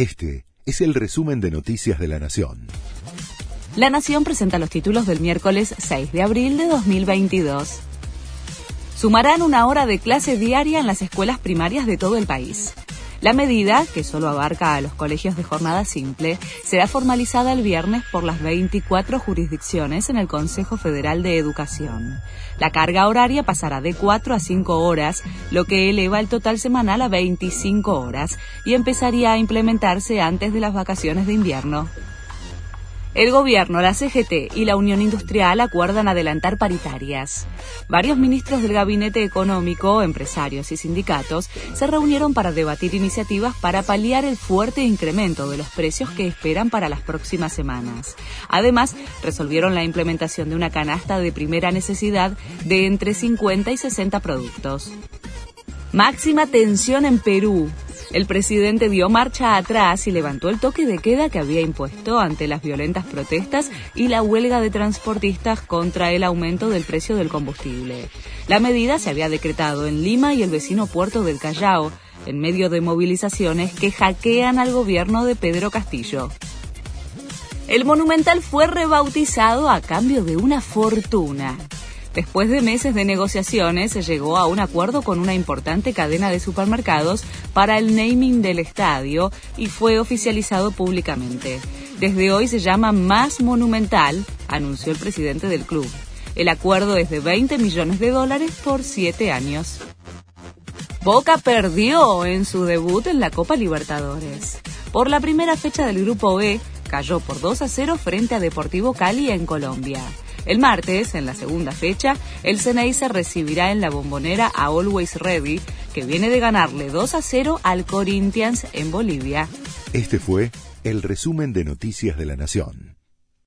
Este es el resumen de Noticias de la Nación. La Nación presenta los títulos del miércoles 6 de abril de 2022. Sumarán una hora de clase diaria en las escuelas primarias de todo el país. La medida, que solo abarca a los colegios de jornada simple, será formalizada el viernes por las 24 jurisdicciones en el Consejo Federal de Educación. La carga horaria pasará de 4 a 5 horas, lo que eleva el total semanal a 25 horas, y empezaría a implementarse antes de las vacaciones de invierno. El gobierno, la CGT y la Unión Industrial acuerdan adelantar paritarias. Varios ministros del Gabinete Económico, empresarios y sindicatos se reunieron para debatir iniciativas para paliar el fuerte incremento de los precios que esperan para las próximas semanas. Además, resolvieron la implementación de una canasta de primera necesidad de entre 50 y 60 productos. Máxima tensión en Perú. El presidente dio marcha atrás y levantó el toque de queda que había impuesto ante las violentas protestas y la huelga de transportistas contra el aumento del precio del combustible. La medida se había decretado en Lima y el vecino puerto del Callao, en medio de movilizaciones que hackean al gobierno de Pedro Castillo. El monumental fue rebautizado a cambio de una fortuna. Después de meses de negociaciones, se llegó a un acuerdo con una importante cadena de supermercados para el naming del estadio y fue oficializado públicamente. Desde hoy se llama Más Monumental, anunció el presidente del club. El acuerdo es de 20 millones de dólares por siete años. Boca perdió en su debut en la Copa Libertadores. Por la primera fecha del Grupo B, cayó por 2 a 0 frente a Deportivo Cali en Colombia. El martes, en la segunda fecha, el se recibirá en la bombonera a Always Ready, que viene de ganarle 2 a 0 al Corinthians en Bolivia. Este fue el resumen de Noticias de la Nación.